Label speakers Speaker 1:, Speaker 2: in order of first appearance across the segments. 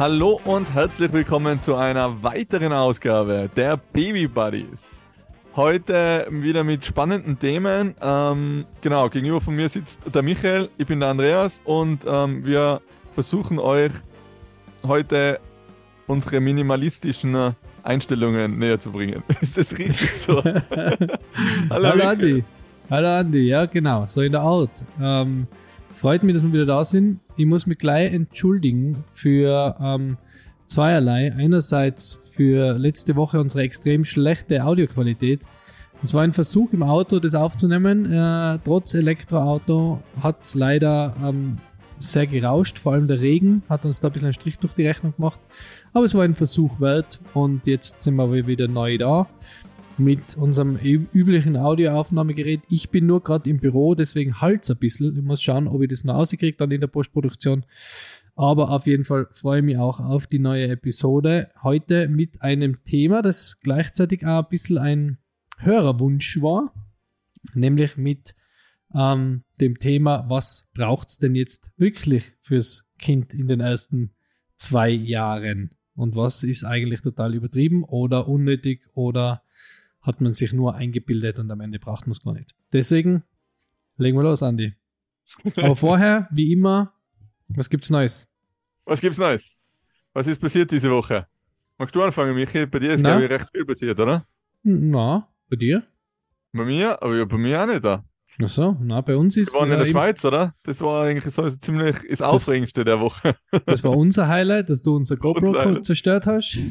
Speaker 1: Hallo und herzlich willkommen zu einer weiteren Ausgabe der Baby Buddies. Heute wieder mit spannenden Themen. Ähm, genau, gegenüber von mir sitzt der Michael, ich bin der Andreas und ähm, wir versuchen euch heute unsere minimalistischen Einstellungen näher zu bringen. Ist das richtig so?
Speaker 2: Hallo, Hallo Andi. Hallo Andi, ja genau, so in der Art. Ähm, freut mich, dass wir wieder da sind. Ich muss mich gleich entschuldigen für ähm, zweierlei. Einerseits für letzte Woche unsere extrem schlechte Audioqualität. Es war ein Versuch im Auto, das aufzunehmen. Äh, trotz Elektroauto hat es leider ähm, sehr gerauscht. Vor allem der Regen hat uns da ein bisschen einen Strich durch die Rechnung gemacht. Aber es war ein Versuch wert und jetzt sind wir wieder neu da mit unserem üblichen Audioaufnahmegerät. Ich bin nur gerade im Büro, deswegen halt es ein bisschen. Ich muss schauen, ob ich das noch rauskriege dann in der Postproduktion. Aber auf jeden Fall freue ich mich auch auf die neue Episode. Heute mit einem Thema, das gleichzeitig auch ein bisschen ein Hörerwunsch war. Nämlich mit ähm, dem Thema, was braucht es denn jetzt wirklich fürs Kind in den ersten zwei Jahren? Und was ist eigentlich total übertrieben oder unnötig oder hat man sich nur eingebildet und am Ende braucht man es gar nicht. Deswegen legen wir los, Andi. Aber vorher, wie immer, was gibt's Neues?
Speaker 1: Was gibt's Neues? Was ist passiert diese Woche? Magst du anfangen, Michi? Bei dir ist, glaube ich, recht viel passiert, oder?
Speaker 2: Na, bei dir?
Speaker 1: Bei mir? Aber ja, bei mir auch nicht. Da.
Speaker 2: Ach so, na, bei uns ist.
Speaker 1: Wir waren in der äh, Schweiz, oder? Das war eigentlich so ziemlich das Aufregendste der Woche.
Speaker 2: Das war unser Highlight, dass du unser GoPro zerstört hast.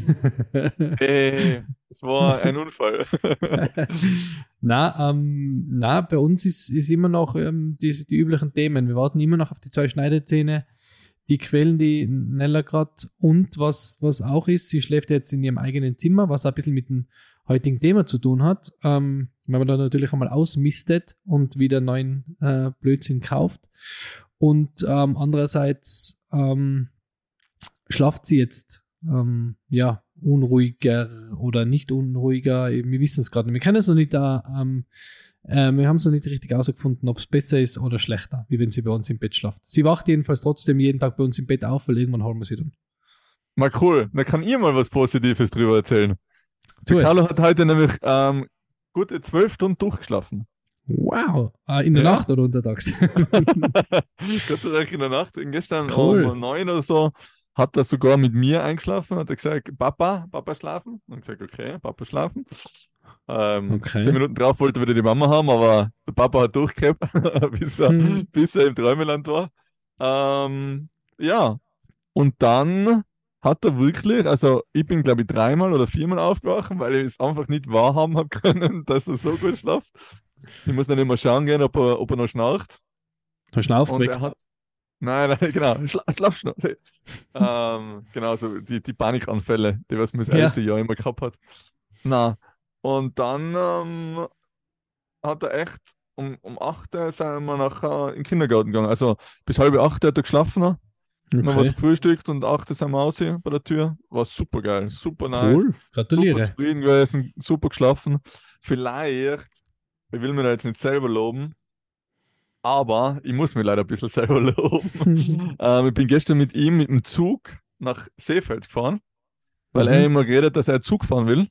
Speaker 1: Hey, das war ein Unfall.
Speaker 2: na, ähm, na, bei uns ist, ist immer noch ähm, die, die üblichen Themen. Wir warten immer noch auf die zwei Schneidezähne. Die quälen die Nella gerade. Und was, was auch ist, sie schläft jetzt in ihrem eigenen Zimmer, was ein bisschen mit dem heutigen Thema zu tun hat. Ähm, wenn man da natürlich einmal ausmistet und wieder neuen äh, Blödsinn kauft. Und ähm, andererseits ähm, schlaft sie jetzt ähm, ja unruhiger oder nicht unruhiger. Wir wissen es gerade nicht. Wir können es noch nicht da. Ähm, äh, wir haben es noch nicht richtig herausgefunden, ob es besser ist oder schlechter, wie wenn sie bei uns im Bett schlaft. Sie wacht jedenfalls trotzdem jeden Tag bei uns im Bett auf, weil irgendwann holen wir sie dann.
Speaker 1: Mal cool. Dann kann ihr mal was Positives drüber erzählen. Tu Carlo hat heute nämlich ähm, gute zwölf Stunden durchgeschlafen.
Speaker 2: Wow. Ah, in der ja. Nacht oder untertags?
Speaker 1: Gott sei Dank in der Nacht. Gestern cool. um neun oder so hat er sogar mit mir eingeschlafen, hat er gesagt, Papa, Papa schlafen. Und gesagt, okay, Papa schlafen. Ähm, okay. Zehn Minuten drauf wollte er wieder die Mama haben, aber der Papa hat durchgehabt, bis, er, hm. bis er im Träumeland war. Ähm, ja, und dann hat er wirklich, also ich bin glaube ich dreimal oder viermal aufgewacht, weil ich es einfach nicht wahrhaben habe können, dass er so gut schlaft. Ich muss dann immer schauen gehen, ob er, ob er noch schnarcht.
Speaker 2: Er schnauft
Speaker 1: Und er hat, Nein, nein, genau, Schla Schlafschnur. ähm, genau, so die, die Panikanfälle, die was man das ja. erste Jahr immer gehabt hat. Na, und dann ähm, hat er echt um, um 8 Uhr sind wir nachher in den Kindergarten gegangen. Also bis halb 8 hat er geschlafen. Okay. Dann was gefrühstückt und achte sind wir aus hier bei der Tür. War super geil, super nice. Cool,
Speaker 2: gratuliere.
Speaker 1: Super zufrieden gewesen, super geschlafen. Vielleicht, ich will mir da jetzt nicht selber loben, aber ich muss mir leider ein bisschen selber loben. ähm, ich bin gestern mit ihm mit dem Zug nach Seefeld gefahren, weil mhm. er immer geredet dass er Zug fahren will.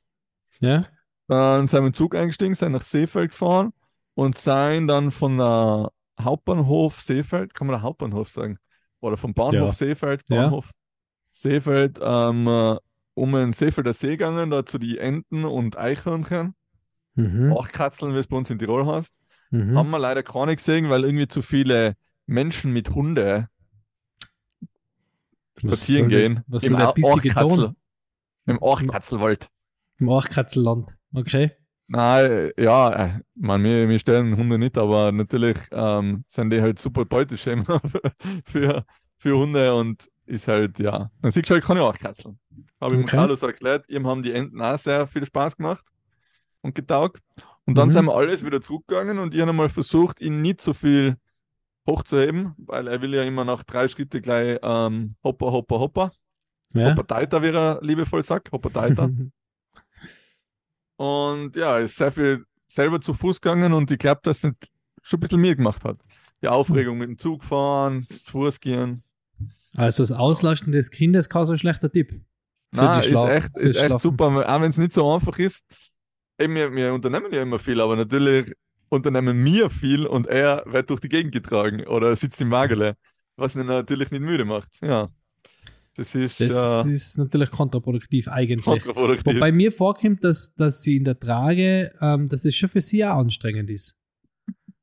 Speaker 2: Ja.
Speaker 1: Dann sind wir im Zug eingestiegen, sind nach Seefeld gefahren und sind dann von der Hauptbahnhof Seefeld, kann man der Hauptbahnhof sagen? Oder vom Bahnhof ja. Seefeld, Bahnhof. Seefeld, ähm, äh, um den Seefelder See gegangen, da zu die Enten und Eichhörnchen. Mhm. Achtkatzeln, wie es bei uns in Tirol heißt. Mhm. Haben wir leider keine gesehen, weil irgendwie zu viele Menschen mit Hunde spazieren gehen.
Speaker 2: Was Im Orchkatzel.
Speaker 1: Im Orchkatzelwald.
Speaker 2: Im Orchkatzelland, okay.
Speaker 1: Nein, ja, äh, man, wir, wir stellen Hunde nicht, aber natürlich ähm, sind die halt super Beuteschema für, für Hunde und ist halt, ja, man sieht halt keine Orchkatzeln. Habe ich okay. dem Carlos erklärt, ihm haben die Enten auch sehr viel Spaß gemacht und getaugt. Und dann mhm. sind wir alles wieder zurückgegangen und ich habe mal versucht, ihn nicht so viel hochzuheben, weil er will ja immer nach drei Schritte gleich ähm, hoppa, hoppa, hoppa. Ja. Hoppa Deiter, wie er liebevoll sagt, hoppa Deiter. Und ja, ist sehr viel selber zu Fuß gegangen und ich glaube, dass das schon ein bisschen mehr gemacht hat. Die Aufregung mit dem Zug fahren, zu Fuß gehen.
Speaker 2: Also das Auslasten des Kindes ist kein so schlechter Tipp.
Speaker 1: Nein, ist echt, ist echt super, auch wenn es nicht so einfach ist. Eben, wir, wir unternehmen ja immer viel, aber natürlich unternehmen wir viel und er wird durch die Gegend getragen oder sitzt im Wagele, was ihn natürlich nicht müde macht. Ja. Das ist,
Speaker 2: das
Speaker 1: äh,
Speaker 2: ist natürlich kontraproduktiv eigentlich. Kontraproduktiv. Wobei mir vorkommt, dass, dass sie in der Trage, ähm, dass das schon für sie auch anstrengend ist.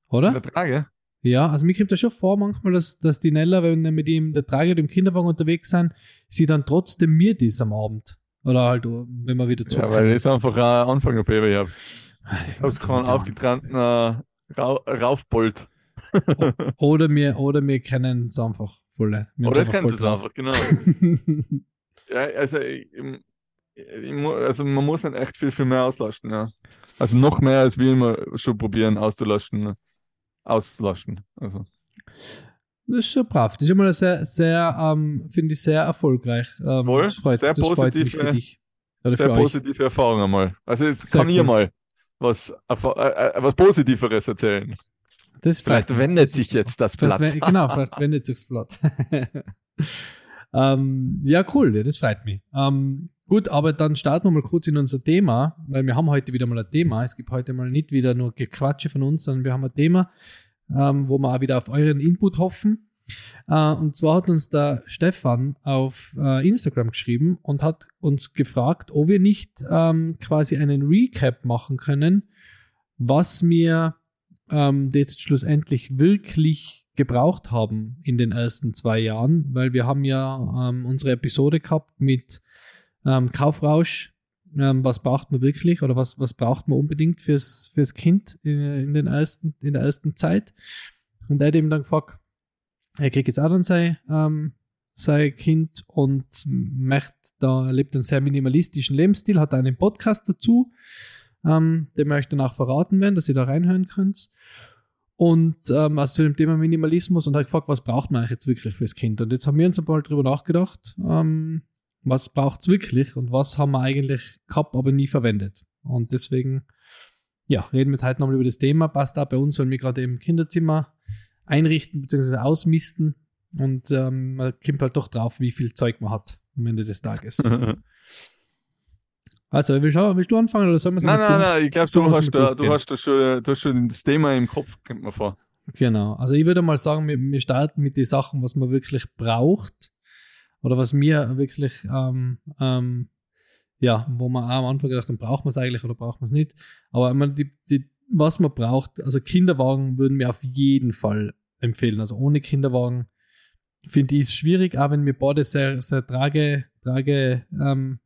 Speaker 2: Oder? In
Speaker 1: der Trage?
Speaker 2: Ja, also mir kommt das schon vor manchmal, dass, dass die Nella, wenn wir mit ihm in der Trage oder im Kinderwagen unterwegs sind, sie dann trotzdem müde ist am Abend. Oder halt, wenn wir wieder
Speaker 1: zurück. Ja, weil das einfach ein Anfängerbaby habe. Das kein aufgetrenener Ra Raufbold.
Speaker 2: oder wir, oder wir kennen es einfach voll.
Speaker 1: Oder es kennen es einfach, genau. ja, also, ich, ich, also man muss nicht echt viel, viel mehr auslasten, ja. Also noch mehr, als wir immer schon probieren auszulasten. Auslasten. Also.
Speaker 2: Das ist schon brav. Das ist immer sehr, sehr, ähm, finde ich, sehr erfolgreich. Ähm,
Speaker 1: Wohl, freut, sehr positiv für dich. Oder sehr positive Erfahrung einmal. Also jetzt sehr kann cool. ich mal was, äh, äh, was Positiveres erzählen.
Speaker 2: Das
Speaker 1: vielleicht
Speaker 2: bleibt,
Speaker 1: wendet sich jetzt das Blatt.
Speaker 2: genau, vielleicht wendet sich das Blatt. ähm, ja, cool, das freut mich. Ähm, gut, aber dann starten wir mal kurz in unser Thema, weil wir haben heute wieder mal ein Thema. Es gibt heute mal nicht wieder nur Gequatsche von uns, sondern wir haben ein Thema, ähm, wo wir auch wieder auf euren Input hoffen. Äh, und zwar hat uns der Stefan auf äh, Instagram geschrieben und hat uns gefragt, ob wir nicht ähm, quasi einen Recap machen können, was wir ähm, jetzt schlussendlich wirklich gebraucht haben in den ersten zwei Jahren, weil wir haben ja ähm, unsere Episode gehabt mit ähm, Kaufrausch, ähm, was braucht man wirklich oder was, was braucht man unbedingt fürs, fürs Kind in, in, den ersten, in der ersten Zeit. Und er hat eben dann gefragt, er kriegt jetzt auch dann sein, ähm, sein Kind und möchte da, er lebt einen sehr minimalistischen Lebensstil, hat einen Podcast dazu, ähm, den möchte ich danach verraten werden, dass ihr da reinhören könnt. Und ähm, also zu dem Thema Minimalismus und hat gefragt, was braucht man eigentlich jetzt wirklich fürs Kind? Und jetzt haben wir uns ein paar drüber nachgedacht, ähm, was braucht es wirklich und was haben wir eigentlich gehabt, aber nie verwendet. Und deswegen, ja, reden wir jetzt heute nochmal über das Thema. Passt auch bei uns, weil wir gerade im Kinderzimmer einrichten bzw. ausmisten. Und ähm, man kommt halt doch drauf, wie viel Zeug man hat am Ende des Tages. Also, willst du, willst du anfangen oder sollen wir es
Speaker 1: Nein, nein, nein, ich glaube, du, hast da, du, hast da schon, du hast schon das Thema im Kopf, kommt mir vor.
Speaker 2: Genau. Also, ich würde mal sagen, wir, wir starten mit den Sachen, was man wirklich braucht oder was mir wirklich, ähm, ähm, ja, wo man auch am Anfang gedacht haben, braucht man es eigentlich oder braucht man es nicht. Aber ich meine, die, die, was man braucht, also Kinderwagen würden wir auf jeden Fall empfehlen. Also ohne Kinderwagen finde ich es schwierig, auch wenn wir beide sehr, sehr trage, trage ähm, äh,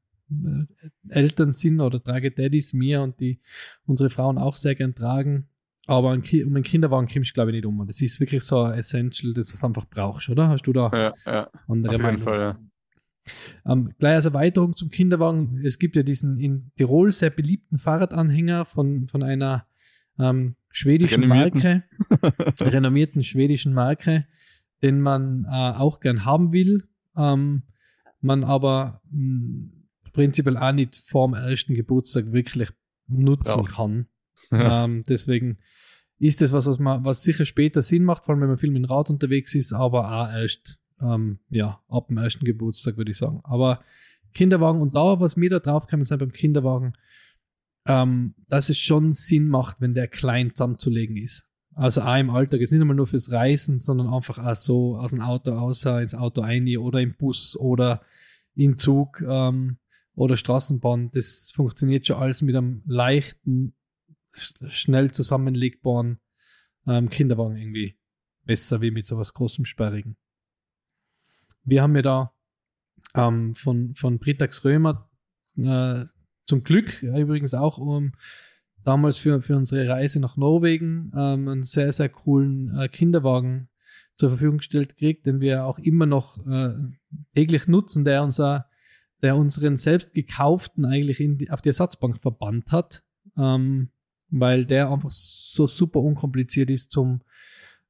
Speaker 2: Eltern sind oder trage Daddys, mir und die unsere Frauen auch sehr gern tragen. Aber um einen Kinderwagen kommst du, glaube ich, nicht um. Das ist wirklich so ein Essential, das du einfach brauchst, oder? Hast du da
Speaker 1: ja, ja. andere Auf Meinung? jeden Fall, ja.
Speaker 2: Ähm, gleich als Erweiterung zum Kinderwagen, es gibt ja diesen in Tirol sehr beliebten Fahrradanhänger von, von einer ähm, schwedischen Marke, renommierten schwedischen Marke, den man äh, auch gern haben will, ähm, man aber mh, hm, prinzipiell auch nicht vorm ersten Geburtstag wirklich nutzen Brauch. kann. Ja. Ähm, deswegen ist das was, was, man, was sicher später Sinn macht, vor allem wenn man viel mit dem Rad unterwegs ist, aber auch erst ähm, ja, ab dem ersten Geburtstag, würde ich sagen. Aber Kinderwagen und da, was mir da drauf kann, ist beim Kinderwagen, ähm, dass es schon Sinn macht, wenn der klein zusammenzulegen ist. Also auch im Alltag, ist nicht einmal nur fürs Reisen, sondern einfach auch so aus dem Auto außer ins Auto ein oder im Bus oder im Zug. Ähm, oder Straßenbahn, das funktioniert schon alles mit einem leichten, schnell zusammenlegbaren ähm, Kinderwagen irgendwie besser wie mit sowas großem Sperrigen. Wir haben ja da ähm, von, von Britax Römer äh, zum Glück äh, übrigens auch um, damals für, für unsere Reise nach Norwegen ähm, einen sehr, sehr coolen äh, Kinderwagen zur Verfügung gestellt gekriegt, den wir auch immer noch äh, täglich nutzen, der unser der unseren selbst gekauften eigentlich die, auf die Ersatzbank verbannt hat, ähm, weil der einfach so super unkompliziert ist zum,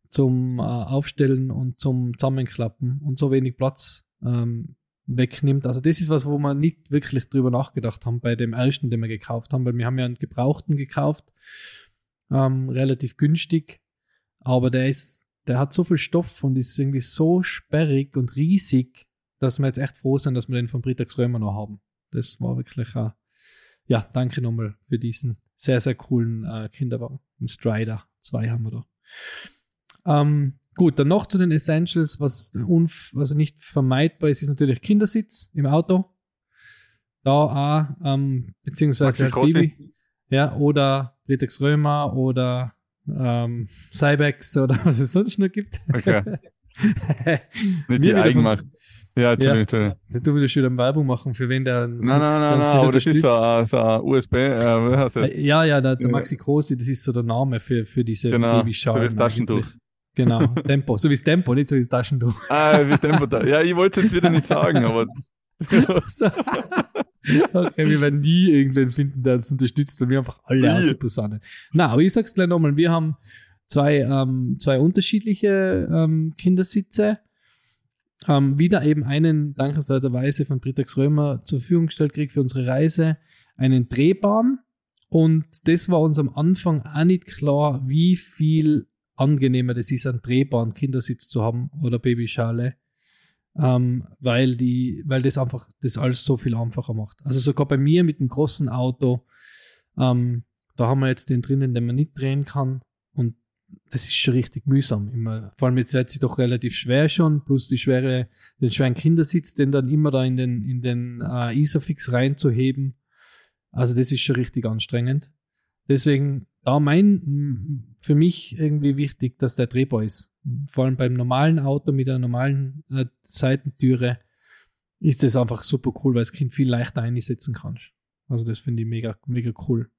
Speaker 2: zum äh, Aufstellen und zum Zusammenklappen und so wenig Platz ähm, wegnimmt. Also das ist was, wo wir nicht wirklich drüber nachgedacht haben bei dem ersten, den wir gekauft haben, weil wir haben ja einen gebrauchten gekauft, ähm, relativ günstig, aber der ist der hat so viel Stoff und ist irgendwie so sperrig und riesig, dass wir jetzt echt froh sind, dass wir den von Britax Römer noch haben. Das war wirklich, äh, ja, danke nochmal für diesen sehr, sehr coolen äh, Kinderwagen. Ein Strider 2 haben wir da. Ähm, gut, dann noch zu den Essentials, was, was nicht vermeidbar ist, ist natürlich Kindersitz im Auto. Da auch, ähm, beziehungsweise halt Baby. Ja, oder Britex Römer oder ähm, Cybex oder was es sonst noch gibt. Okay.
Speaker 1: Nicht die Eigenmacht. Ja,
Speaker 2: Entschuldigung, ja. Du willst wieder Werbung machen, für wen der.
Speaker 1: Nein, nein, nein, nein, aber das ist so, ein, so ein USB. Äh, heißt das?
Speaker 2: Ja, ja, der, der Maxi Cosi, das ist so der Name für, für diese
Speaker 1: genau, Babyschalen. So wie das Taschentuch.
Speaker 2: Genau, Tempo. So wie das Tempo, nicht so wie das Taschentuch.
Speaker 1: Ah, wie das Tempo da. Ja, ich wollte es jetzt wieder nicht sagen, aber.
Speaker 2: okay, wir werden nie irgendwen finden, der uns unterstützt, weil wir einfach alle ausposaunen. Na, aber ich sag's gleich nochmal, wir haben zwei, ähm, zwei unterschiedliche ähm, Kindersitze. Ähm, wieder eben einen dankenswerterweise von Britax Römer zur Verfügung gestellt kriegt für unsere Reise, einen Drehbahn. Und das war uns am Anfang auch nicht klar, wie viel angenehmer das ist, einen drehbaren Kindersitz zu haben oder Babyschale ähm, weil, die, weil das einfach das alles so viel einfacher macht. Also sogar bei mir mit dem großen Auto, ähm, da haben wir jetzt den drinnen, den man nicht drehen kann das ist schon richtig mühsam. Immer. Vor allem jetzt wird sie doch relativ schwer schon, plus die schwere, den schweren Kindersitz, den dann immer da in den, in den äh, Isofix reinzuheben. Also das ist schon richtig anstrengend. Deswegen da mein, für mich irgendwie wichtig, dass der drehbar ist. Vor allem beim normalen Auto mit einer normalen äh, Seitentüre ist das einfach super cool, weil das Kind viel leichter einsetzen kannst. Also das finde ich mega, mega cool.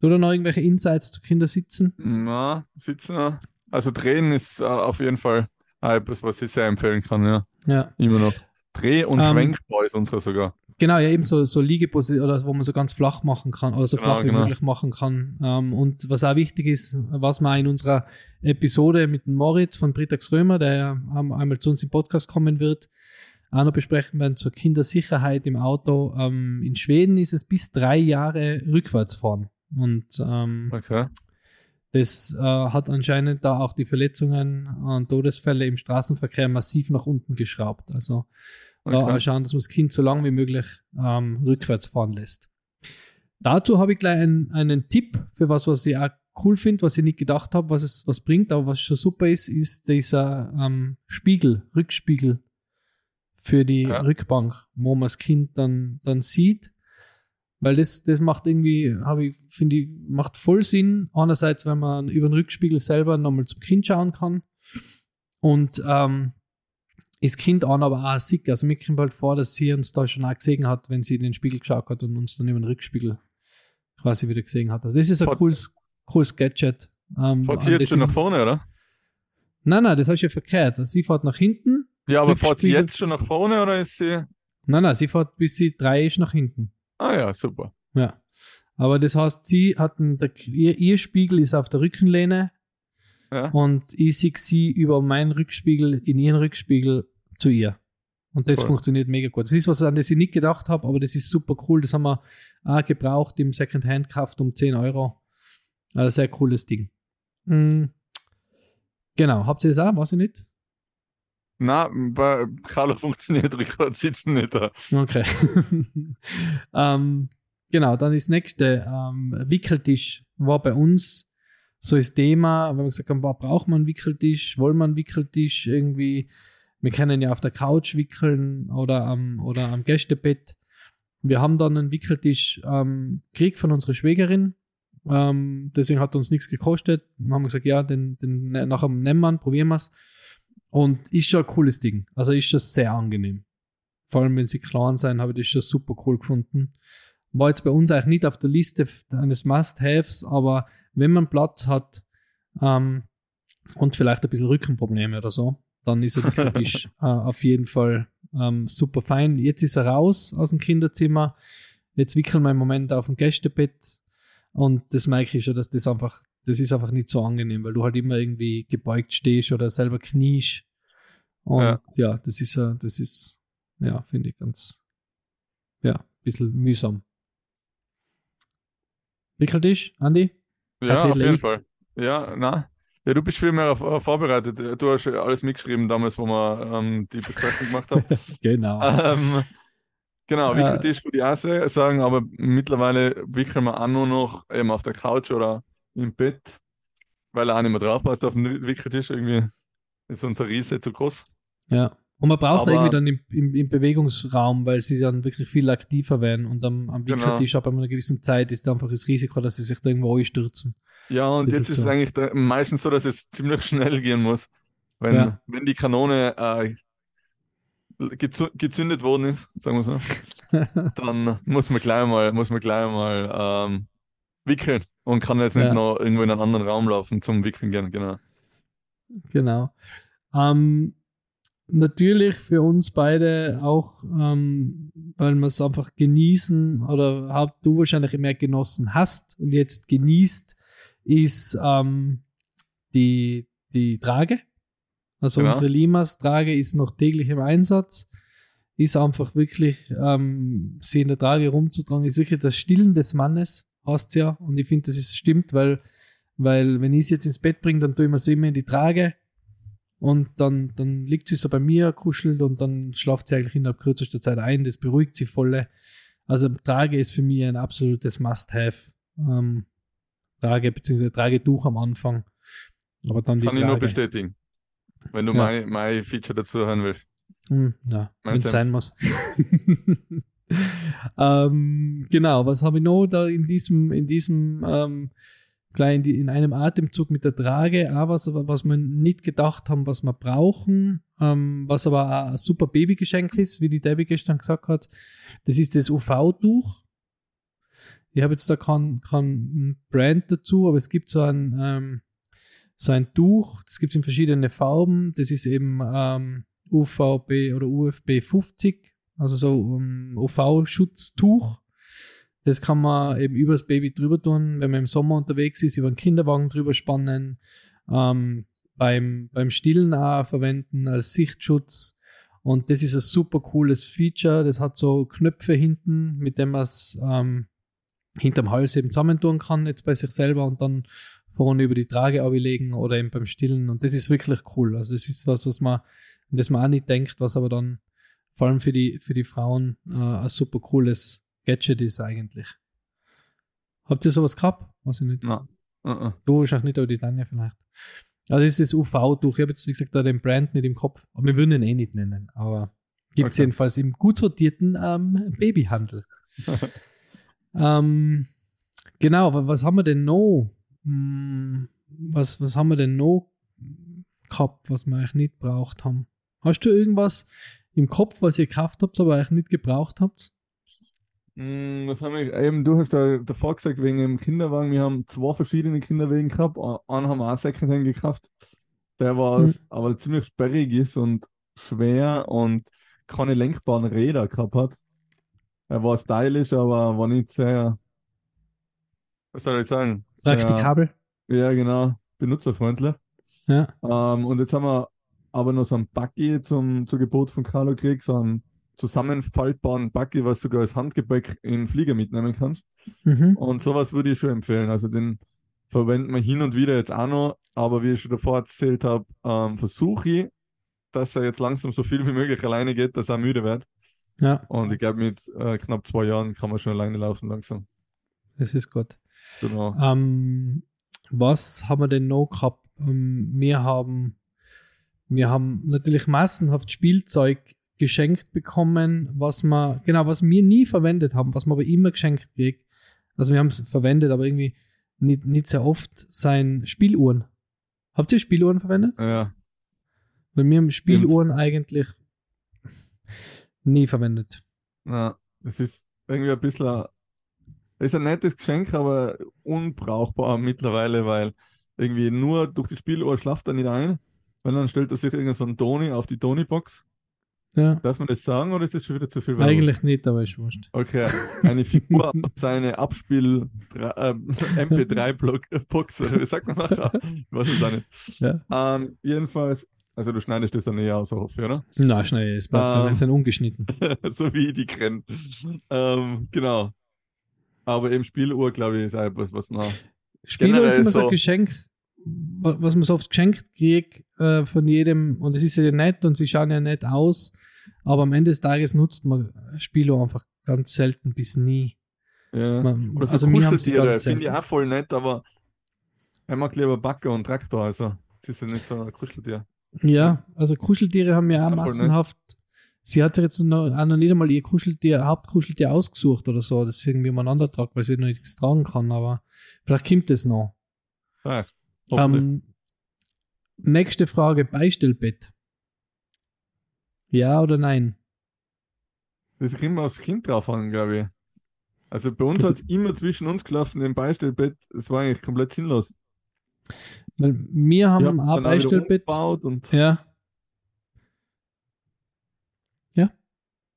Speaker 2: Du da noch irgendwelche Insights zu Kindersitzen?
Speaker 1: Na, sitzen. Also drehen ist uh, auf jeden Fall etwas, was ich sehr empfehlen kann, ja.
Speaker 2: Ja.
Speaker 1: Immer noch. Dreh- und ähm, Schwenkbar ist unsere sogar.
Speaker 2: Genau, ja, eben so, so Liegeposition, oder wo man so ganz flach machen kann, oder so genau, flach wie genau. möglich machen kann. Ähm, und was auch wichtig ist, was wir in unserer Episode mit Moritz von Britax Römer, der ähm, einmal zu uns im Podcast kommen wird, auch noch besprechen werden zur Kindersicherheit im Auto. Ähm, in Schweden ist es bis drei Jahre rückwärts fahren. Und ähm, okay. das äh, hat anscheinend da auch die Verletzungen und Todesfälle im Straßenverkehr massiv nach unten geschraubt. Also okay. schauen, dass man das Kind so lange wie möglich ähm, rückwärts fahren lässt. Dazu habe ich gleich einen, einen Tipp für was, was ich auch cool finde, was ich nicht gedacht habe, was es was bringt, aber was schon super ist, ist dieser ähm, Spiegel, Rückspiegel für die ja. Rückbank, wo man das Kind dann, dann sieht. Weil das, das macht irgendwie, habe ich, finde ich, macht voll Sinn. Einerseits, wenn man über den Rückspiegel selber nochmal zum Kind schauen kann. Und ähm, das Kind an, aber auch sick. Also mir kommt halt vor, dass sie uns da schon auch gesehen hat, wenn sie in den Spiegel geschaut hat und uns dann über den Rückspiegel quasi wieder gesehen hat. Also das ist ein Fahrt, cooles, cooles Gadget.
Speaker 1: Ähm, fährt sie jetzt schon nach vorne, oder?
Speaker 2: Nein, nein, das hast du ja verkehrt. Also sie fährt nach hinten.
Speaker 1: Ja, aber fährt sie jetzt schon nach vorne oder ist sie.
Speaker 2: Nein, nein, sie fährt bis sie drei ist nach hinten.
Speaker 1: Ah ja, super.
Speaker 2: Ja. Aber das heißt, sie hat der, ihr, ihr Spiegel ist auf der Rückenlehne ja. Und ich sehe sie über meinen Rückspiegel in ihren Rückspiegel zu ihr. Und das cool. funktioniert mega gut. Das ist was, an das ich nicht gedacht habe, aber das ist super cool. Das haben wir auch gebraucht im Secondhand gekauft um 10 Euro. Also sehr cooles Ding. Mhm. Genau. Habt ihr das auch? Weiß ich nicht.
Speaker 1: Na, bei Carlo funktioniert rückwärts sitzen nicht da.
Speaker 2: Okay. ähm, genau, dann das nächste. Ähm, Wickeltisch war bei uns so das Thema, wenn wir gesagt haben, braucht man einen Wickeltisch, wollen wir einen Wickeltisch irgendwie, wir können ja auf der Couch wickeln oder am, oder am Gästebett. Wir haben dann einen Wickeltisch ähm, gekriegt von unserer Schwägerin. Ähm, deswegen hat uns nichts gekostet. Dann haben wir gesagt, ja, den, den nachher nehmen wir, probieren wir es. Und ist schon ein cooles Ding. Also ist schon sehr angenehm. Vor allem, wenn sie klein sein, habe ich das schon super cool gefunden. War jetzt bei uns eigentlich nicht auf der Liste eines Must-Haves, aber wenn man Platz hat ähm, und vielleicht ein bisschen Rückenprobleme oder so, dann ist er wirklich äh, auf jeden Fall ähm, super fein. Jetzt ist er raus aus dem Kinderzimmer. Jetzt wickeln wir im Moment auf dem Gästebett und das merke ich schon, dass das einfach, das ist einfach nicht so angenehm, weil du halt immer irgendwie gebeugt stehst oder selber kniest. Und ja, ja das ist, uh, das ist, ja, finde ich ganz, ja, ein bisschen mühsam. Wickeltisch, Andi?
Speaker 1: Ja, auf jeden Fall. Ja, na. Ja, du bist viel mehr auf, vorbereitet. Du hast alles mitgeschrieben damals, wo wir ähm, die Besprechung gemacht haben.
Speaker 2: genau.
Speaker 1: Ähm, genau, äh, Wickeltisch würde ich auch sagen, aber mittlerweile wickeln wir auch nur noch eben auf der Couch oder im Bett, weil er auch nicht mehr drauf passt auf dem Wickeltisch. Irgendwie ist unser Riese zu groß.
Speaker 2: Ja. Und man braucht irgendwie dann im, im, im, Bewegungsraum, weil sie dann wirklich viel aktiver werden und am, am genau. Wickeltisch genau. ab einer gewissen Zeit ist einfach das Risiko, dass sie sich da irgendwo einstürzen.
Speaker 1: Ja, und jetzt ist es eigentlich meistens so, dass es ziemlich schnell gehen muss. Wenn, ja. wenn die Kanone äh, gezündet worden ist, sagen wir so, dann muss man gleich mal, muss man gleich mal ähm, wickeln und kann jetzt nicht ja. noch irgendwo in einen anderen Raum laufen zum Wickeln gehen, genau.
Speaker 2: Genau. Ähm, natürlich für uns beide auch, ähm, weil wir es einfach genießen oder hab, du wahrscheinlich mehr genossen hast und jetzt genießt, ist ähm, die, die Trage. Also genau. unsere Limas-Trage ist noch täglich im Einsatz. Ist einfach wirklich, ähm, sie in der Trage rumzutragen, ist wirklich das Stillen des Mannes, hast ja. Und ich finde, das ist stimmt, weil, weil wenn ich es jetzt ins Bett bringe, dann tue ich mir sie immer in die Trage und dann, dann liegt sie so bei mir, kuschelt und dann schlaft sie eigentlich innerhalb kürzester Zeit ein. Das beruhigt sie voll. Also Trage ist für mich ein absolutes Must-Have. Ähm, Trage bzw. Tragetuch am Anfang. Aber dann die
Speaker 1: Kann Trage. ich nur bestätigen. Wenn du ja. mein, mein Feature dazu hören willst.
Speaker 2: Hm, ja, wenn es sein muss. ähm, genau, was habe ich noch da in diesem, in diesem ähm, gleich in, einem Atemzug mit der Trage, auch was, was wir nicht gedacht haben, was wir brauchen, ähm, was aber auch ein super Babygeschenk ist, wie die Debbie gestern gesagt hat. Das ist das UV-Tuch. Ich habe jetzt da kein, kein Brand dazu, aber es gibt so ein, ähm, so ein Tuch, das gibt es in verschiedenen Farben. Das ist eben ähm, UVB oder UFB 50, also so um, UV-Schutztuch. Das kann man eben übers Baby drüber tun, wenn man im Sommer unterwegs ist, über einen Kinderwagen drüber spannen, ähm, beim, beim Stillen auch verwenden als Sichtschutz. Und das ist ein super cooles Feature. Das hat so Knöpfe hinten, mit dem man es ähm, hinterm Hals eben zusammentun kann, jetzt bei sich selber und dann vorne über die Trage ablegen oder eben beim Stillen. Und das ist wirklich cool. Also das ist was, was man, das man auch nicht denkt, was aber dann vor allem für die, für die Frauen äh, ein super cooles Gadget ist eigentlich. Habt ihr sowas gehabt? Weiß ich nicht.
Speaker 1: Nein. Uh -uh.
Speaker 2: Du wahrscheinlich nicht, aber die Tanja vielleicht. Also das ist das UV-Tuch. Ich habe jetzt, wie gesagt, da den Brand nicht im Kopf. Aber wir würden ihn eh nicht nennen. Aber gibt es okay. jedenfalls im gut sortierten ähm, Babyhandel. ähm, genau, aber was haben wir denn noch? Hm, was, was haben wir denn noch gehabt, was wir eigentlich nicht braucht haben? Hast du irgendwas im Kopf, was ihr gekauft habt, aber eigentlich nicht gebraucht habt?
Speaker 1: Mm, was haben wir, eben, du hast da davor gesagt, wegen dem Kinderwagen, wir haben zwei verschiedene Kinderwagen gehabt. Einen haben wir auch Secondhand gekauft, der war mhm. aber ziemlich sperrig ist und schwer und keine lenkbaren Räder gehabt hat. Er war stylisch, aber war nicht sehr, was soll ich sagen?
Speaker 2: Praktikabel.
Speaker 1: Ja, genau, benutzerfreundlich.
Speaker 2: Ja.
Speaker 1: Ähm, und jetzt haben wir aber noch so ein Buggy zum, zu Gebot von Carlo gekriegt, so ein zusammenfaltbaren Buggy, was du sogar als Handgepäck in Flieger mitnehmen kannst. Mhm. Und sowas würde ich schon empfehlen. Also den verwenden wir hin und wieder jetzt auch noch, aber wie ich schon davor erzählt habe, ähm, versuche ich, dass er jetzt langsam so viel wie möglich alleine geht, dass er müde wird.
Speaker 2: Ja.
Speaker 1: Und ich glaube, mit äh, knapp zwei Jahren kann man schon alleine laufen langsam.
Speaker 2: Das ist gut.
Speaker 1: Genau.
Speaker 2: Ähm, was haben wir denn noch gehabt? Ähm, wir haben wir haben natürlich massenhaft Spielzeug geschenkt bekommen, was wir, genau, was wir nie verwendet haben, was wir aber immer geschenkt kriegen. Also wir haben es verwendet, aber irgendwie nicht, nicht sehr oft, sein Spieluhren. Habt ihr Spieluhren verwendet?
Speaker 1: Ja.
Speaker 2: Weil wir haben Spieluhren Stimmt. eigentlich nie verwendet.
Speaker 1: Ja, es ist irgendwie ein bisschen, es ist ein nettes Geschenk, aber unbrauchbar mittlerweile, weil irgendwie nur durch die Spieluhr schlaft er nicht ein, weil dann stellt er sich irgendein so ein Toni auf die Toni-Box
Speaker 2: ja.
Speaker 1: Darf man das sagen oder ist das schon wieder zu viel?
Speaker 2: Werbung? Eigentlich nicht, aber ist wurscht.
Speaker 1: Okay, eine Figur seine Abspiel äh, MP3-Box, oder wie sagt man nachher? Ich weiß es auch nicht.
Speaker 2: Ja.
Speaker 1: Ähm, jedenfalls, also du schneidest das dann eher aus, hoffe ich, oder?
Speaker 2: Nein, schneide es bleibt, ähm, ungeschnitten.
Speaker 1: so wie die kenne. Ähm, genau. Aber eben Spieluhr, glaube ich, ist etwas, was man.
Speaker 2: Spieluhr ist immer so ein Geschenk, was man so oft geschenkt kriegt äh, von jedem, und es ist ja nett und sie schauen ja nett aus, aber am Ende des Tages nutzt man Spiele einfach ganz selten bis nie.
Speaker 1: Ja. Man, Oder so also Kuscheltiere finde ich auch voll nett, aber er mag lieber Backe und Traktor, also es ist ja nicht so ein Kuscheltier.
Speaker 2: Ja, also Kuscheltiere haben ja auch massenhaft. Sie hat sich jetzt noch, auch noch nicht einmal ihr Kuscheltier, Hauptkuscheltier ausgesucht oder so, das irgendwie umeinander tragt, weil sie noch nichts tragen kann, aber vielleicht kommt es noch.
Speaker 1: Echt?
Speaker 2: Ähm, nächste Frage: Beistellbett. Ja oder nein?
Speaker 1: Das ist immer aufs Kind drauf an, glaube ich. Also bei uns also, hat es immer zwischen uns gelaufen, im Beistellbett. Es war eigentlich komplett sinnlos.
Speaker 2: Weil wir haben ja, ein Beistellbett.
Speaker 1: Und
Speaker 2: ja. Ja.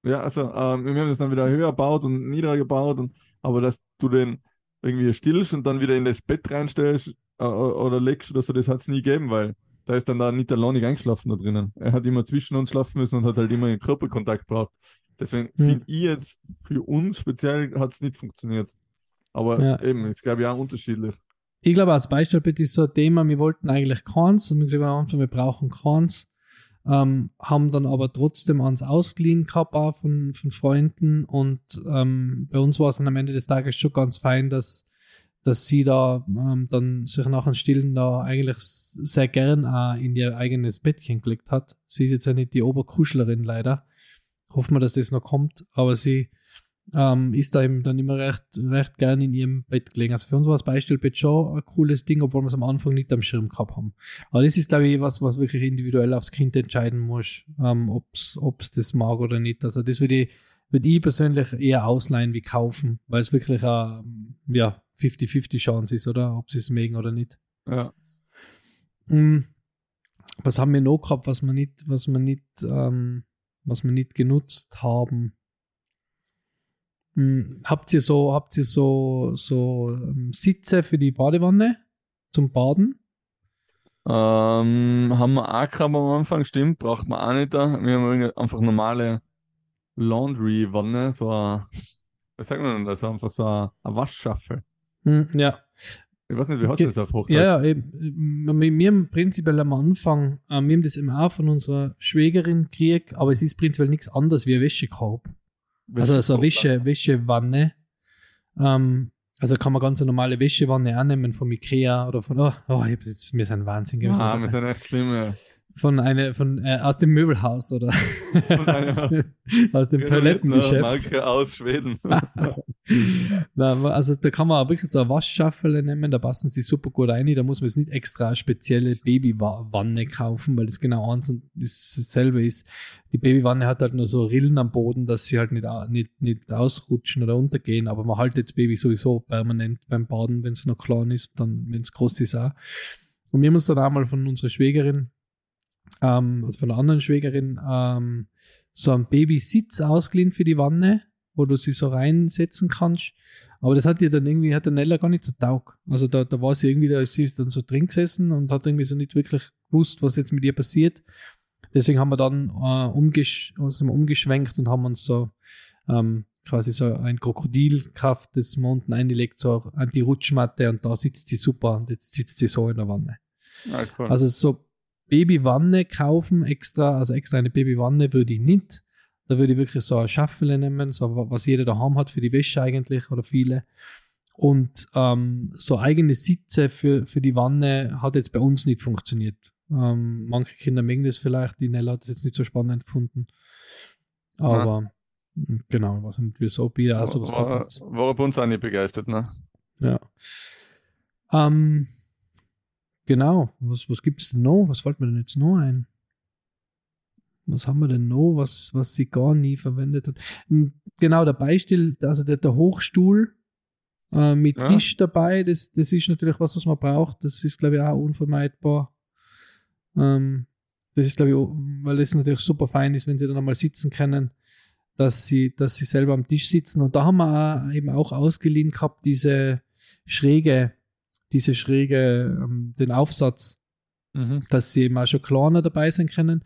Speaker 1: Ja, also ähm, wir haben das dann wieder höher gebaut und niedriger gebaut, und, aber dass du den irgendwie stillst und dann wieder in das Bett reinstellst oder legst oder so, das hat es nie gegeben, weil da ist dann da nicht alleinig eingeschlafen da drinnen. Er hat immer zwischen uns schlafen müssen und hat halt immer einen Körperkontakt braucht. Deswegen hm. finde ich jetzt, für uns speziell hat es nicht funktioniert. Aber ja. eben, ist glaube ich auch unterschiedlich.
Speaker 2: Ich glaube, als Beispiel bitte ist so ein Thema, wir wollten eigentlich Korns, und wir gesagt am Anfang, wir brauchen Korns, ähm, haben dann aber trotzdem ans ausgeliehen gehabt auch von, von Freunden und ähm, bei uns war es dann am Ende des Tages schon ganz fein, dass dass sie da ähm, dann sich nach dem Stillen da eigentlich sehr gern auch in ihr eigenes Bettchen gelegt hat. Sie ist jetzt ja nicht die Oberkuschlerin leider. Hoffen wir, dass das noch kommt, aber sie ähm, ist da eben dann immer recht, recht gern in ihrem Bett gelegen. Also für uns war das Beistellbett schon ein cooles Ding, obwohl wir es am Anfang nicht am Schirm gehabt haben. Aber das ist, glaube ich, was, was wirklich individuell aufs Kind entscheiden muss, ähm, ob es das mag oder nicht. Also das würde ich, würd ich persönlich eher ausleihen wie kaufen, weil es wirklich ein, ja, 50-50 Chance ist, oder? Ob sie es mögen oder nicht.
Speaker 1: Ja.
Speaker 2: Mhm. Was haben wir noch gehabt, was wir nicht, was wir nicht, ähm, was wir nicht genutzt haben? Mhm. Habt ihr so, habt ihr so, so ähm, Sitze für die Badewanne zum Baden?
Speaker 1: Ähm, haben wir auch gehabt am Anfang, stimmt, braucht man auch nicht da. Wir haben einfach normale Laundry-Wanne, so ein, was sagt man denn das? Einfach so eine, eine Waschschaffel.
Speaker 2: Hm, ja.
Speaker 1: Ich weiß nicht, wie heißt das auf Hochdeutsch?
Speaker 2: Ja, ja, eben. Wir haben prinzipiell am Anfang, äh, wir haben das eben auch von unserer Schwägerin gekriegt, aber es ist prinzipiell nichts anderes wie ein Wäschekorb. Also so eine Wäsche, Wäschewanne. Ähm, also kann man ganz eine normale Wäschewanne annehmen von Ikea oder von, oh, oh ich jetzt, wir sind Wahnsinn.
Speaker 1: Ah, wir sind echt schlimm, ja
Speaker 2: von eine von äh, aus dem Möbelhaus oder aus, aus, dem Toilettengeschäft.
Speaker 1: Marke aus Schweden.
Speaker 2: Na, also da kann man auch wirklich so eine Waschschaffel nehmen, da passen sie super gut rein. Da muss man jetzt nicht extra spezielle Babywanne kaufen, weil das genau eins und dasselbe ist. Die Babywanne hat halt nur so Rillen am Boden, dass sie halt nicht, nicht, nicht ausrutschen oder untergehen, aber man haltet das Baby sowieso permanent beim Baden, wenn es noch klein ist, dann wenn es groß ist auch. Und wir haben uns dann auch mal von unserer Schwägerin ähm, also von einer anderen Schwägerin, ähm, so ein Babysitz ausgeliehen für die Wanne, wo du sie so reinsetzen kannst. Aber das hat ihr dann irgendwie, hat der Nella gar nicht so taug. Also da, da war sie irgendwie, da ist sie dann so drin gesessen und hat irgendwie so nicht wirklich gewusst, was jetzt mit ihr passiert. Deswegen haben wir dann äh, umgesch also umgeschwenkt und haben uns so ähm, quasi so ein Krokodilkraft des Monden eingelegt, so an die Rutschmatte und da sitzt sie super und jetzt sitzt sie so in der Wanne.
Speaker 1: Ah, cool.
Speaker 2: Also so Babywanne kaufen extra, also extra eine Babywanne würde ich nicht. Da würde ich wirklich so eine Schaffel nehmen, so was jeder daheim hat für die Wäsche eigentlich oder viele. Und ähm, so eigene Sitze für, für die Wanne hat jetzt bei uns nicht funktioniert. Ähm, manche Kinder mögen das vielleicht, die Nella hat das jetzt nicht so spannend gefunden. Aber ja. genau, was nicht, wie so wieder auch sowas
Speaker 1: war, war bei uns auch nicht begeistert, ne?
Speaker 2: Ja. Ähm, Genau. Was, was gibt es denn noch? Was fällt mir denn jetzt noch ein? Was haben wir denn noch, was, was sie gar nie verwendet hat? Genau, der Beistill, also der, der Hochstuhl äh, mit ja. Tisch dabei, das, das ist natürlich was, was man braucht. Das ist, glaube ich, auch unvermeidbar. Ähm, das ist, glaube ich, weil es natürlich super fein ist, wenn sie dann einmal sitzen können, dass sie, dass sie selber am Tisch sitzen. Und da haben wir auch, eben auch ausgeliehen gehabt, diese schräge diese schräge, ähm, den Aufsatz, mhm. dass sie eben auch schon kleiner dabei sein können.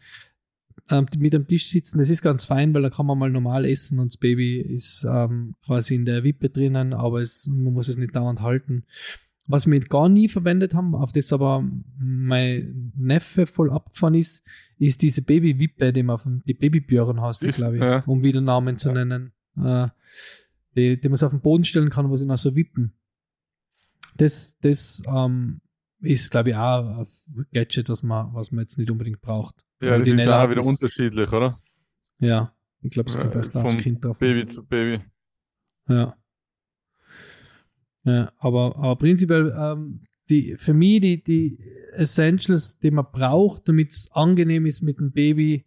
Speaker 2: Ähm, mit am Tisch sitzen, das ist ganz fein, weil da kann man mal normal essen und das Baby ist ähm, quasi in der Wippe drinnen, aber es, man muss es nicht dauernd halten. was wir gar nie verwendet haben, auf das aber mein Neffe voll abgefahren ist, ist diese Babywippe, die man auf die Babybjörn hast, glaube ich, ja. um wieder Namen zu ja. nennen. Äh, die, die man auf den Boden stellen kann, wo sie noch so wippen. Das, das ähm, ist, glaube ich, auch ein Gadget, was man, was man jetzt nicht unbedingt braucht.
Speaker 1: Ja, das ist auch wieder unterschiedlich, oder?
Speaker 2: Ja, ich glaube, es kommt auch aufs Kind drauf.
Speaker 1: Baby zu Baby.
Speaker 2: Ja. ja aber, aber prinzipiell, ähm, die, für mich die, die Essentials, die man braucht, damit es angenehm ist mit dem Baby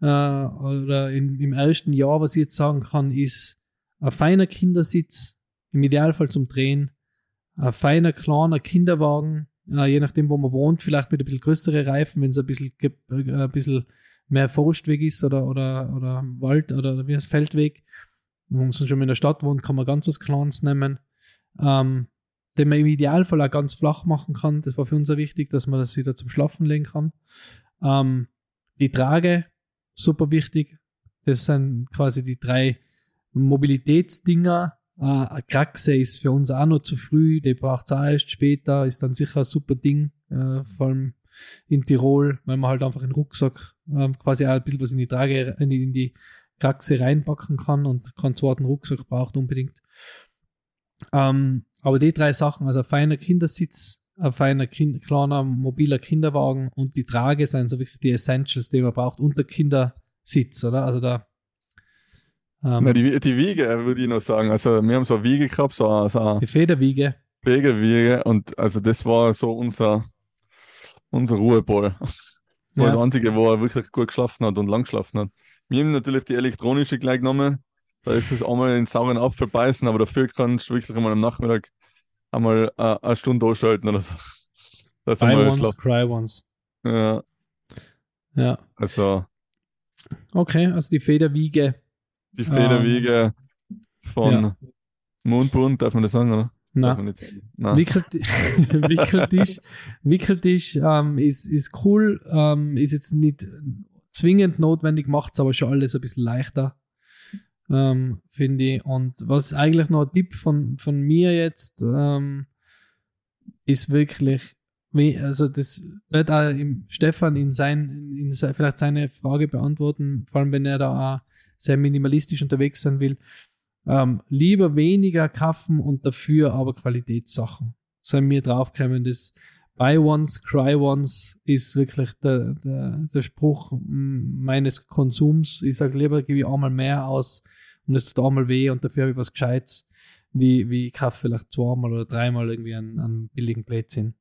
Speaker 2: äh, oder in, im ersten Jahr, was ich jetzt sagen kann, ist ein feiner Kindersitz, im Idealfall zum Drehen, ein feiner, kleiner Kinderwagen, äh, je nachdem, wo man wohnt, vielleicht mit ein bisschen größere Reifen, wenn es ein bisschen, äh, ein bisschen mehr Forstweg ist oder, oder, oder Wald oder wie heißt Feldweg. Wenn man schon in der Stadt wohnt, kann man ganz was Kleines nehmen. Ähm, den man im Idealfall auch ganz flach machen kann. Das war für uns auch wichtig, dass man das wieder zum Schlafen legen kann. Ähm, die Trage, super wichtig. Das sind quasi die drei Mobilitätsdinger. Äh, Kraxe ist für uns auch noch zu früh, die braucht es auch erst später, ist dann sicher ein super Ding, äh, vor allem in Tirol, weil man halt einfach einen Rucksack äh, quasi auch ein bisschen was in die Trage, in die, in die Kraxe reinpacken kann und keinen zweiten Rucksack braucht unbedingt. Ähm, aber die drei Sachen, also ein feiner Kindersitz, ein feiner, kind, kleiner, mobiler Kinderwagen und die Trage sind so wirklich die Essentials, die man braucht und der Kindersitz, oder? Also da.
Speaker 1: Ähm, Na, die, die Wiege, würde ich noch sagen. Also, wir haben so eine Wiege gehabt, so, so
Speaker 2: Die Federwiege.
Speaker 1: Federwiege und also das war so unser, unser Ruheball. Das war ja. das Einzige, wo er wirklich gut geschlafen hat und lang geschlafen hat. Wir haben natürlich die elektronische gleich genommen, da ist es einmal in den sauren Apfel beißen, aber dafür kannst du wirklich einmal am Nachmittag einmal äh, eine Stunde durchschalten oder so.
Speaker 2: Das Buy once, schlafen. cry once.
Speaker 1: Ja.
Speaker 2: Ja.
Speaker 1: Also.
Speaker 2: Okay, also die Federwiege.
Speaker 1: Die Federwiege ähm, von ja. Mondbund, darf man das sagen, oder?
Speaker 2: Nein. Nein. Wickeltisch, Wickeltisch, Wickeltisch ähm, ist, ist cool, ähm, ist jetzt nicht zwingend notwendig, macht es aber schon alles ein bisschen leichter ähm, finde ich. Und was eigentlich noch ein Tipp von, von mir jetzt ähm, ist wirklich, also das wird auch im Stefan in sein, in sein, vielleicht seine Frage beantworten, vor allem wenn er da auch sehr minimalistisch unterwegs sein will. Ähm, lieber weniger kaufen und dafür aber Qualitätssachen. Sei mir draufgekommen, das Buy once, cry once ist wirklich der, der, der Spruch meines Konsums. Ich sage lieber, gebe ich einmal mehr aus, und es tut einmal weh und dafür habe ich was Gescheites, wie, wie ich kaufe vielleicht zweimal oder dreimal irgendwie einen, einen billigen Blödsinn.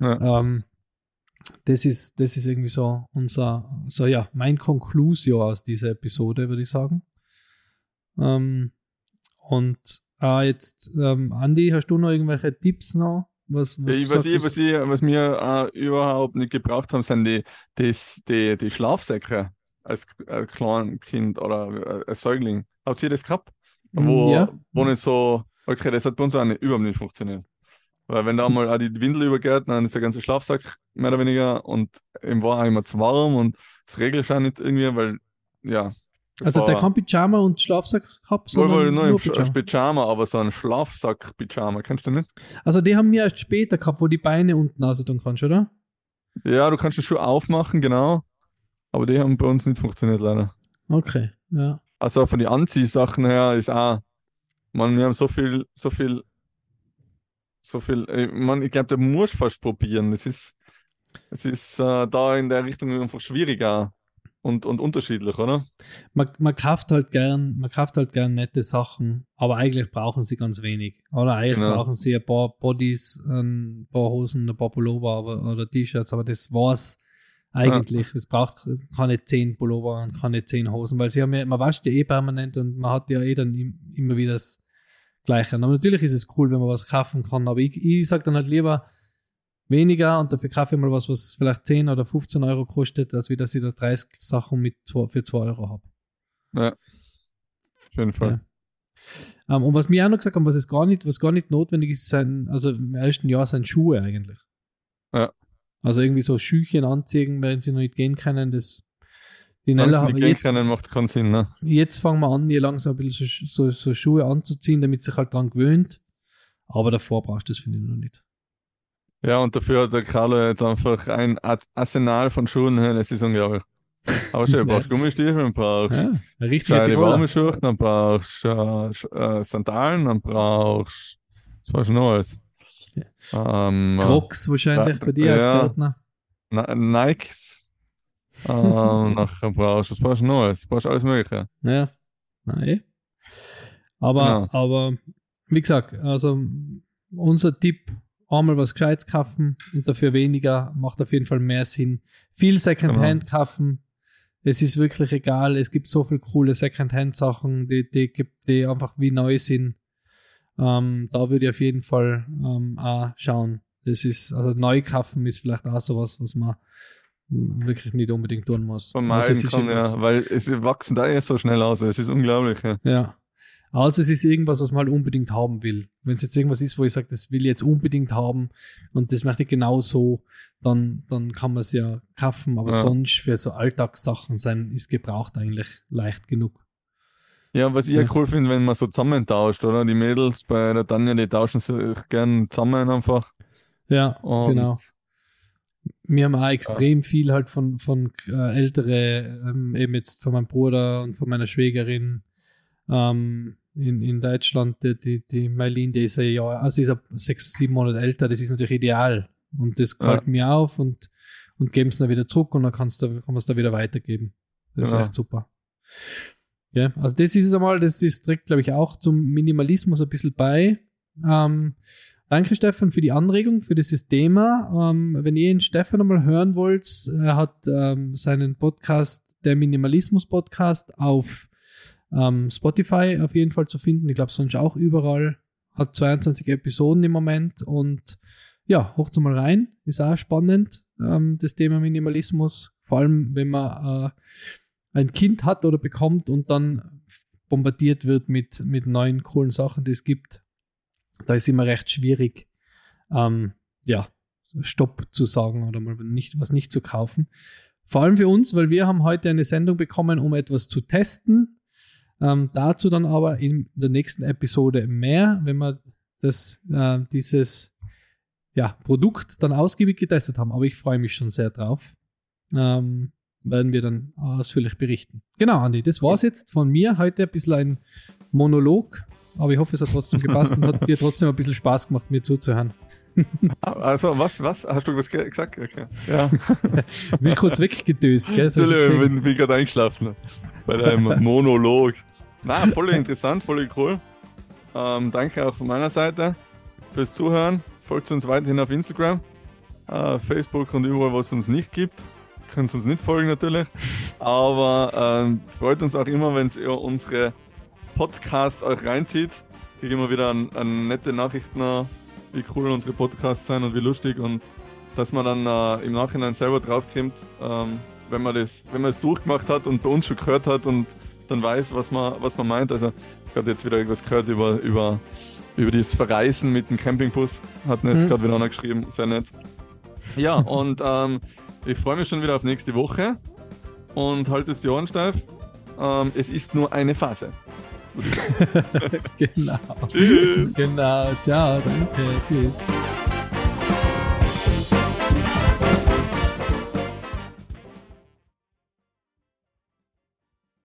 Speaker 2: Ja. Ähm, das ist, das ist irgendwie so unser, so ja, mein Conclusio aus dieser Episode, würde ich sagen. Ähm, und äh, jetzt, ähm, Andi, hast du noch irgendwelche Tipps noch?
Speaker 1: Was, was, ja, was, ich, was, ich, was wir äh, überhaupt nicht gebraucht haben, sind die, die, die, die Schlafsäcke als äh, Kleinkind oder äh, Säugling. Habt ihr das gehabt?
Speaker 2: Mm, wo, ja.
Speaker 1: wo nicht so, okay, das hat bei uns auch nicht, überhaupt nicht funktioniert. Weil wenn da mal auch die Windel übergeht, dann ist der ganze Schlafsack mehr oder weniger und ihm war auch immer zu warm und das regelt auch nicht irgendwie, weil, ja.
Speaker 2: Also der kann Pyjama und Schlafsack gehabt, sondern
Speaker 1: wohl, nur, nur Pyjama. Pyjama, aber so ein Schlafsack-Pyjama, kennst du nicht?
Speaker 2: Also die haben wir erst später gehabt, wo die Beine unten raus tun kannst, oder?
Speaker 1: Ja, du kannst das schon aufmachen, genau. Aber die haben bei uns nicht funktioniert, leider.
Speaker 2: Okay, ja.
Speaker 1: Also von den Anziehsachen her ist auch, man, wir haben so viel, so viel, so viel, äh, man, ich glaube, der muss fast probieren. Es ist, es ist äh, da in der Richtung einfach schwieriger und, und unterschiedlich, oder?
Speaker 2: Man, man kauft halt gern, man kauft halt gern nette Sachen, aber eigentlich brauchen sie ganz wenig. Oder eigentlich genau. brauchen sie ein paar Bodies, ein paar Hosen, ein paar Pullover oder T-Shirts, aber das war's eigentlich. Ja. Es braucht keine zehn Pullover und keine zehn Hosen, weil sie haben ja, man wascht ja eh permanent und man hat ja eh dann immer wieder das Gleiche. Aber natürlich ist es cool, wenn man was kaufen kann, aber ich, ich sage dann halt lieber weniger und dafür kaufe ich mal was, was vielleicht 10 oder 15 Euro kostet, als wie dass ich da 30 Sachen mit zwei, für 2 Euro habe.
Speaker 1: Ja, auf jeden Fall.
Speaker 2: Ja. Um, ähm, und was mir auch noch gesagt haben, was es gar nicht, was gar nicht notwendig ist, sein, also im ersten Jahr sind Schuhe eigentlich.
Speaker 1: Ja.
Speaker 2: Also irgendwie so Schüchen anziehen, wenn sie noch nicht gehen können, das
Speaker 1: die nicht gehen jetzt, macht keinen Sinn, ne?
Speaker 2: Jetzt fangen wir an, ihr langsam ein bisschen so, so, so, Schuhe anzuziehen, damit sich halt dran gewöhnt. Aber davor brauchst du das, finde ich, noch nicht.
Speaker 1: Ja, und dafür hat der Carlo jetzt einfach ein Arsenal von Schuhen. Das ist unglaublich. Aber schön, du brauchst Gummistiefel, dann brauchst ja,
Speaker 2: richtig
Speaker 1: Baumelschuhe, dann brauchst äh, äh, Sandalen, dann brauchst was brauchst du noch alles?
Speaker 2: Ähm, Crocs wahrscheinlich bei dir ja, als Gärtner.
Speaker 1: Nikes. ähm, nachher brauchst du, was brauchst du noch alles? Du brauchst alles Mögliche.
Speaker 2: Ja, nein. Aber, genau. aber wie gesagt, also unser Tipp, einmal was Gescheites kaufen und dafür weniger, macht auf jeden Fall mehr Sinn. Viel Secondhand genau. kaufen, es ist wirklich egal, es gibt so viele coole Secondhand-Sachen, die, die, die einfach wie neu sind. Ähm, da würde ich auf jeden Fall ähm, auch schauen. Das ist, also neu kaufen ist vielleicht auch sowas, was man wirklich nicht unbedingt tun muss.
Speaker 1: Vermeiden also kann, ja, weil es wachsen da jetzt so schnell aus, es ist unglaublich. Ja.
Speaker 2: ja. Außer es ist irgendwas, was man halt unbedingt haben will. Wenn es jetzt irgendwas ist, wo ich sage, das will ich jetzt unbedingt haben und das möchte ich genau so, dann, dann kann man es ja kaufen. Aber ja. sonst für so Alltagssachen sein, ist gebraucht eigentlich leicht genug.
Speaker 1: Ja, was ich ja cool finde, wenn man so zusammentauscht, oder? Die Mädels bei der Tanja, die tauschen sich gern zusammen einfach.
Speaker 2: Ja, und genau. Wir haben auch extrem ja. viel halt von, von äh, ältere, ähm, eben jetzt von meinem Bruder und von meiner Schwägerin, ähm, in, in Deutschland, die, die, die Mailin, die ist ja, Jahr, also ist sechs, sieben Monate älter, das ist natürlich ideal. Und das kalt ja. mir auf und, und geben es dann wieder zurück und dann kannst du, kann man es da wieder weitergeben. Das ja. ist echt super. Ja, also das ist es einmal, das ist direkt, glaube ich, auch zum Minimalismus ein bisschen bei. Ähm, danke, Stefan, für die Anregung, für dieses Thema. Ähm, wenn ihr ihn Stefan einmal hören wollt, er hat ähm, seinen Podcast, der Minimalismus-Podcast, auf ähm, Spotify auf jeden Fall zu finden. Ich glaube, sonst auch überall. Hat 22 Episoden im Moment und ja, hocht's mal rein. Ist auch spannend, ähm, das Thema Minimalismus. Vor allem, wenn man äh, ein Kind hat oder bekommt und dann bombardiert wird mit, mit neuen coolen Sachen, die es gibt. Da ist immer recht schwierig, ähm, ja, Stopp zu sagen oder mal nicht, was nicht zu kaufen. Vor allem für uns, weil wir haben heute eine Sendung bekommen, um etwas zu testen, ähm, dazu dann aber in der nächsten Episode mehr, wenn wir das, äh, dieses ja, Produkt dann ausgiebig getestet haben. Aber ich freue mich schon sehr drauf. Ähm, werden wir dann ausführlich berichten. Genau, Andi, das war es jetzt von mir. Heute ein bisschen ein Monolog, aber ich hoffe, es hat trotzdem gepasst und hat dir trotzdem ein bisschen Spaß gemacht, mir zuzuhören.
Speaker 1: Also, was, was? Hast du was gesagt? Okay.
Speaker 2: Ja. bin kurz weggedöst, gell?
Speaker 1: ich bin, bin gerade eingeschlafen bei deinem Monolog. Na, voll interessant, voll cool. Ähm, danke auch von meiner Seite fürs Zuhören. Folgt uns weiterhin auf Instagram, äh, Facebook und überall, wo es uns nicht gibt. Könnt uns nicht folgen natürlich. Aber ähm, freut uns auch immer, wenn ihr unsere Podcasts euch reinzieht. Kriege immer wieder an, an nette Nachrichten, wie cool unsere Podcasts sind und wie lustig und dass man dann äh, im Nachhinein selber draufkommt, ähm, wenn man das, wenn man es durchgemacht hat und bei uns schon gehört hat und dann weiß, was man, was man meint. Also ich habe jetzt wieder irgendwas gehört über, über, über dieses Verreisen mit dem Campingbus. Hat mir jetzt mhm. gerade wieder einer geschrieben, sehr nett. Ja, und ähm, ich freue mich schon wieder auf nächste Woche und halte es die Ohren steif. Ähm, es ist nur eine Phase.
Speaker 2: genau. Tschüss. Genau, ciao, danke, tschüss.